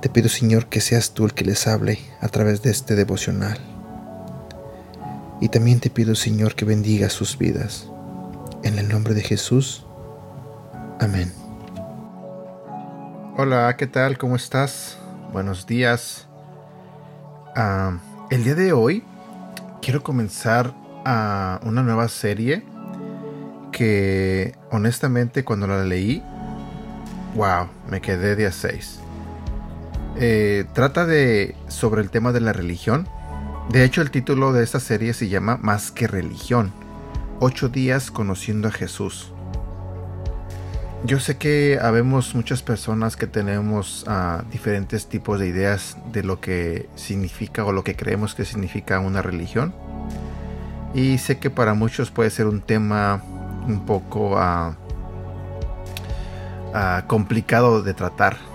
Te pido, Señor, que seas tú el que les hable a través de este devocional. Y también te pido, Señor, que bendiga sus vidas. En el nombre de Jesús. Amén. Hola, ¿qué tal? ¿Cómo estás? Buenos días. Ah, el día de hoy quiero comenzar a una nueva serie que honestamente cuando la leí, wow, me quedé de a 6. Eh, trata de sobre el tema de la religión. De hecho, el título de esta serie se llama Más que religión. Ocho días conociendo a Jesús. Yo sé que habemos muchas personas que tenemos uh, diferentes tipos de ideas de lo que significa o lo que creemos que significa una religión. Y sé que para muchos puede ser un tema un poco uh, uh, complicado de tratar.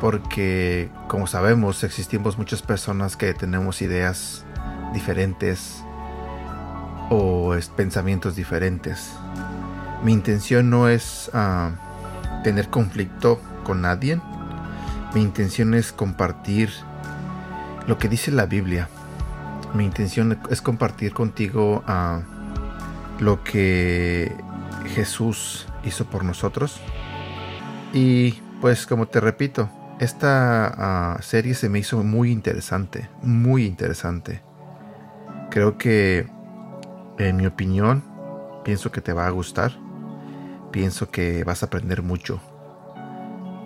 Porque, como sabemos, existimos muchas personas que tenemos ideas diferentes o pensamientos diferentes. Mi intención no es uh, tener conflicto con nadie. Mi intención es compartir lo que dice la Biblia. Mi intención es compartir contigo uh, lo que Jesús hizo por nosotros. Y pues como te repito, esta uh, serie se me hizo muy interesante, muy interesante. Creo que, en mi opinión, pienso que te va a gustar pienso que vas a aprender mucho.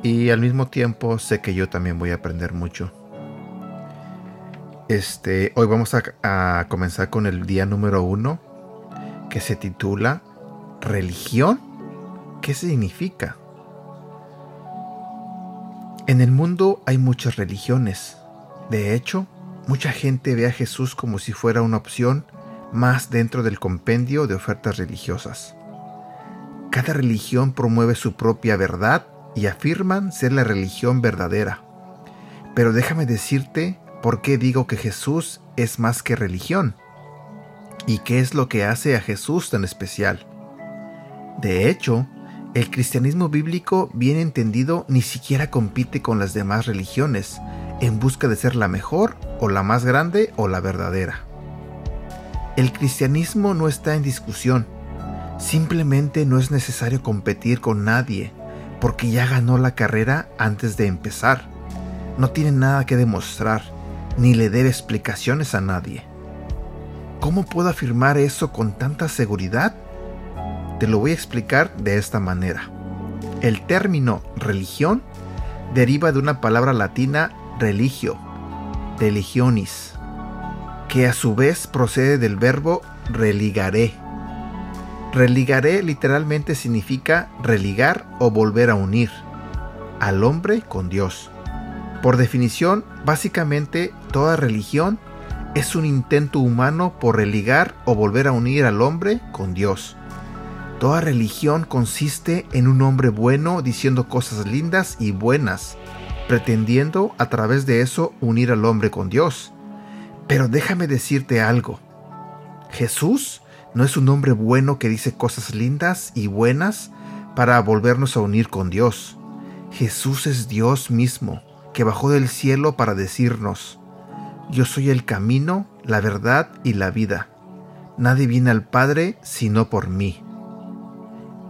Y al mismo tiempo sé que yo también voy a aprender mucho. Este, hoy vamos a, comenzar con el día número uno, que se titula Religión. ¿Qué significa? En el mundo hay muchas religiones. De hecho, mucha gente ve a Jesús como si fuera una opción más dentro del compendio de ofertas religiosas. Cada religión promueve su propia verdad y afirman ser la religión verdadera. Pero déjame decirte por qué digo que Jesús es más que religión. ¿Y qué es lo que hace a Jesús tan especial? De hecho, el cristianismo bíblico bien entendido ni siquiera compite con las demás religiones en busca de ser la mejor o la más grande o la verdadera. El cristianismo no está en discusión, Simplemente no es necesario competir con nadie, porque ya ganó la carrera antes de empezar. No tiene nada que demostrar, ni le debe explicaciones a nadie. ¿Cómo puedo afirmar eso con tanta seguridad? Te lo voy a explicar de esta manera. El término religión deriva de una palabra latina religio, religionis, que a su vez procede del verbo religaré, Religaré literalmente significa religar o volver a unir al hombre con Dios. Por definición, básicamente toda religión es un intento humano por religar o volver a unir al hombre con Dios. Toda religión consiste en un hombre bueno diciendo cosas lindas y buenas, pretendiendo a través de eso unir al hombre con Dios. Pero déjame decirte algo. Jesús no es un hombre bueno que dice cosas lindas y buenas para volvernos a unir con Dios. Jesús es Dios mismo, que bajó del cielo para decirnos, yo soy el camino, la verdad y la vida. Nadie viene al Padre sino por mí.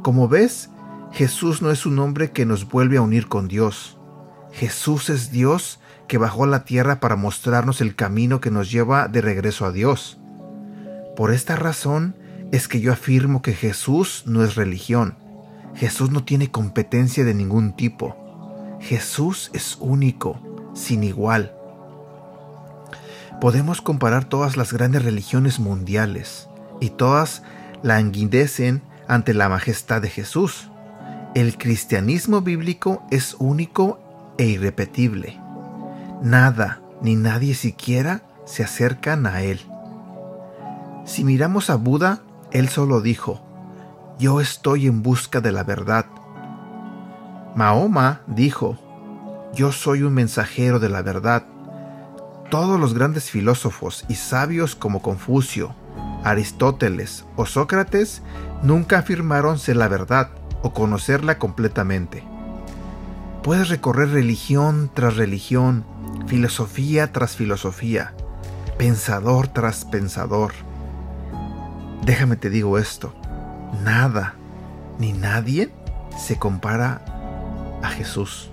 Como ves, Jesús no es un hombre que nos vuelve a unir con Dios. Jesús es Dios que bajó a la tierra para mostrarnos el camino que nos lleva de regreso a Dios. Por esta razón es que yo afirmo que Jesús no es religión. Jesús no tiene competencia de ningún tipo. Jesús es único, sin igual. Podemos comparar todas las grandes religiones mundiales y todas languidecen ante la majestad de Jesús. El cristianismo bíblico es único e irrepetible. Nada ni nadie siquiera se acercan a él. Si miramos a Buda, él solo dijo, yo estoy en busca de la verdad. Mahoma dijo, yo soy un mensajero de la verdad. Todos los grandes filósofos y sabios como Confucio, Aristóteles o Sócrates nunca afirmaron ser la verdad o conocerla completamente. Puedes recorrer religión tras religión, filosofía tras filosofía, pensador tras pensador. Déjame te digo esto, nada ni nadie se compara a Jesús.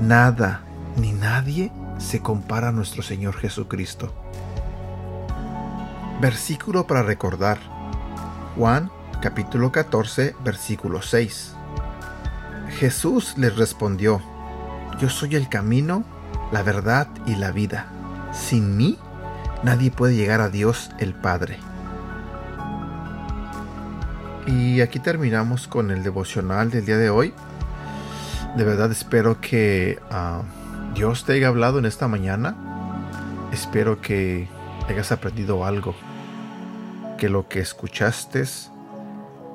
Nada ni nadie se compara a nuestro Señor Jesucristo. Versículo para recordar. Juan capítulo 14 versículo 6. Jesús les respondió, Yo soy el camino, la verdad y la vida. Sin mí, nadie puede llegar a Dios el Padre. Y aquí terminamos con el devocional del día de hoy. De verdad espero que ah, Dios te haya hablado en esta mañana. Espero que hayas aprendido algo. Que lo que escuchaste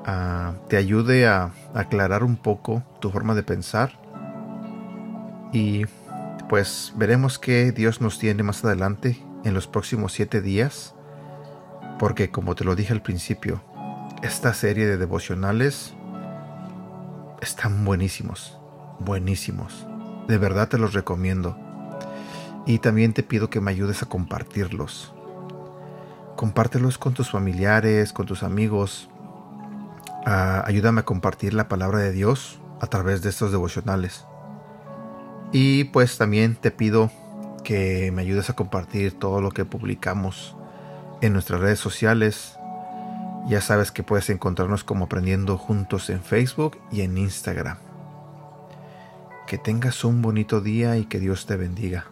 ah, te ayude a aclarar un poco tu forma de pensar. Y pues veremos qué Dios nos tiene más adelante en los próximos siete días. Porque como te lo dije al principio, esta serie de devocionales están buenísimos, buenísimos. De verdad te los recomiendo. Y también te pido que me ayudes a compartirlos. Compártelos con tus familiares, con tus amigos. Ah, ayúdame a compartir la palabra de Dios a través de estos devocionales. Y pues también te pido que me ayudes a compartir todo lo que publicamos en nuestras redes sociales, ya sabes que puedes encontrarnos como aprendiendo juntos en Facebook y en Instagram. Que tengas un bonito día y que Dios te bendiga.